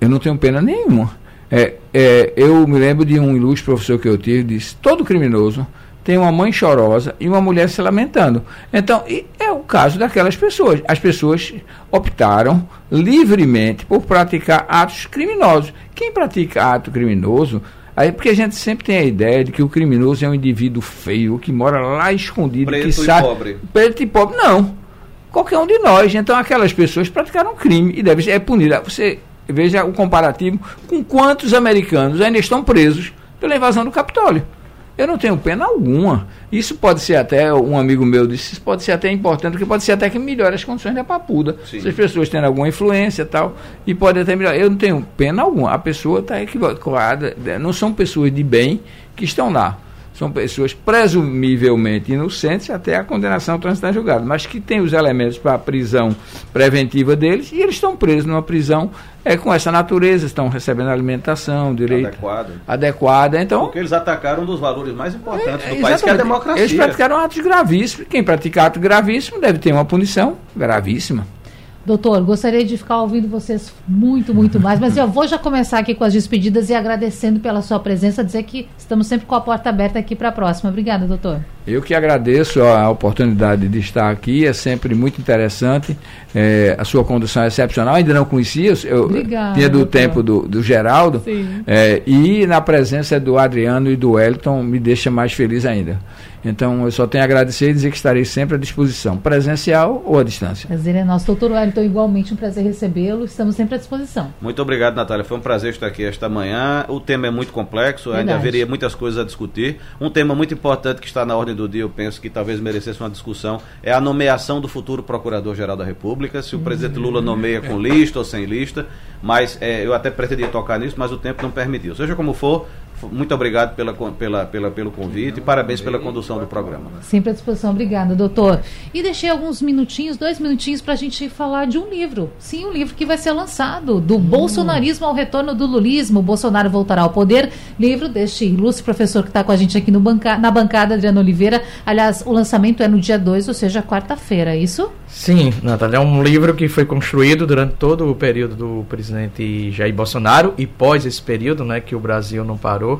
Eu não tenho pena nenhuma. É, é, eu me lembro de um ilustre professor que eu tive, disse, todo criminoso tem uma mãe chorosa e uma mulher se lamentando. Então, é o caso daquelas pessoas. As pessoas optaram livremente por praticar atos criminosos. Quem pratica ato criminoso, aí porque a gente sempre tem a ideia de que o criminoso é um indivíduo feio que mora lá escondido, preto que e sabe, pobre. preto e pobre. Não. Qualquer um de nós. Então, aquelas pessoas praticaram crime e deve ser é punida. Você veja o comparativo com quantos americanos ainda estão presos pela invasão do Capitólio. Eu não tenho pena alguma. Isso pode ser até, um amigo meu disse, isso pode ser até importante, porque pode ser até que melhore as condições da papuda. Sim. Se as pessoas têm alguma influência e tal, e pode até melhorar. Eu não tenho pena alguma. A pessoa está equivocada. Não são pessoas de bem que estão lá são pessoas presumivelmente inocentes até a condenação transitar julgado, mas que têm os elementos para a prisão preventiva deles e eles estão presos numa prisão é, com essa natureza, estão recebendo alimentação, direito adequada. adequada. Então, Porque eles atacaram um dos valores mais importantes é, do país, que é a democracia. Eles praticaram atos gravíssimos. Quem pratica ato gravíssimo deve ter uma punição gravíssima. Doutor, gostaria de ficar ouvindo vocês muito, muito mais, mas eu vou já começar aqui com as despedidas e agradecendo pela sua presença, dizer que estamos sempre com a porta aberta aqui para a próxima. Obrigada, doutor. Eu que agradeço a oportunidade de estar aqui, é sempre muito interessante. É, a sua condução é excepcional, ainda não conhecia, eu Obrigada, tinha do doutor. tempo do, do Geraldo, é, e na presença do Adriano e do Wellington me deixa mais feliz ainda. Então, eu só tenho a agradecer e dizer que estarei sempre à disposição, presencial ou à distância. Prazer é nosso. Doutor Wellington, igualmente um prazer recebê-lo. Estamos sempre à disposição. Muito obrigado, Natália. Foi um prazer estar aqui esta manhã. O tema é muito complexo, Verdade. ainda haveria muitas coisas a discutir. Um tema muito importante que está na ordem do dia, eu penso que talvez merecesse uma discussão, é a nomeação do futuro Procurador-Geral da República. Se o presidente Lula nomeia com lista ou sem lista, mas é, eu até pretendia tocar nisso, mas o tempo não permitiu. Seja como for, muito obrigado pela, pela, pela, pelo convite e parabéns pela condução do programa. Sempre à disposição. Obrigada, doutor. E deixei alguns minutinhos, dois minutinhos, para a gente falar de um livro. Sim, um livro que vai ser lançado, do hum. bolsonarismo ao retorno do lulismo. Bolsonaro voltará ao poder. Livro deste ilustre professor que está com a gente aqui no banca, na bancada, Adriano Oliveira. Aliás, o lançamento é no dia 2, ou seja, quarta-feira, é isso? Sim, Natália. É um livro que foi construído durante todo o período do presidente Jair Bolsonaro e pós esse período, né, que o Brasil não parou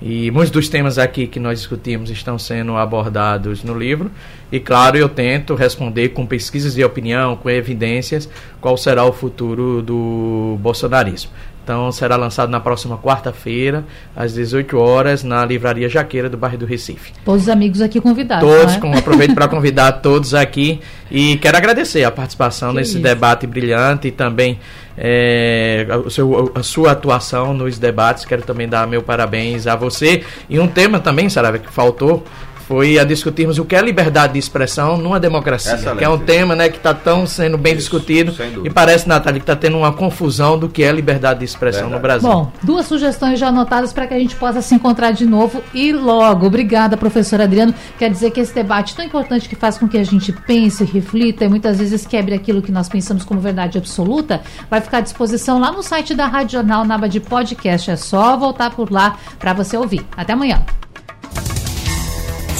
e muitos dos temas aqui que nós discutimos estão sendo abordados no livro. E claro, eu tento responder com pesquisas de opinião, com evidências, qual será o futuro do bolsonarismo. Então será lançado na próxima quarta-feira, às 18 horas, na Livraria Jaqueira do bairro do Recife. Todos os amigos aqui convidados. Todos, é? com, aproveito para convidar todos aqui e quero agradecer a participação que nesse isso. debate brilhante e também é, o seu, a sua atuação nos debates. Quero também dar meu parabéns a você. E um tema também, Sarava, que faltou foi a discutirmos o que é liberdade de expressão numa democracia, Excelente. que é um tema né, que está tão sendo bem Isso, discutido e parece, Natália, que está tendo uma confusão do que é liberdade de expressão Verdade. no Brasil. Bom, duas sugestões já anotadas para que a gente possa se encontrar de novo e logo. Obrigada, professor Adriano. Quer dizer que esse debate tão importante que faz com que a gente pense, reflita e muitas vezes quebre aquilo que nós pensamos como verdade absoluta, vai ficar à disposição lá no site da Rádio Jornal, na aba de podcast. É só voltar por lá para você ouvir. Até amanhã.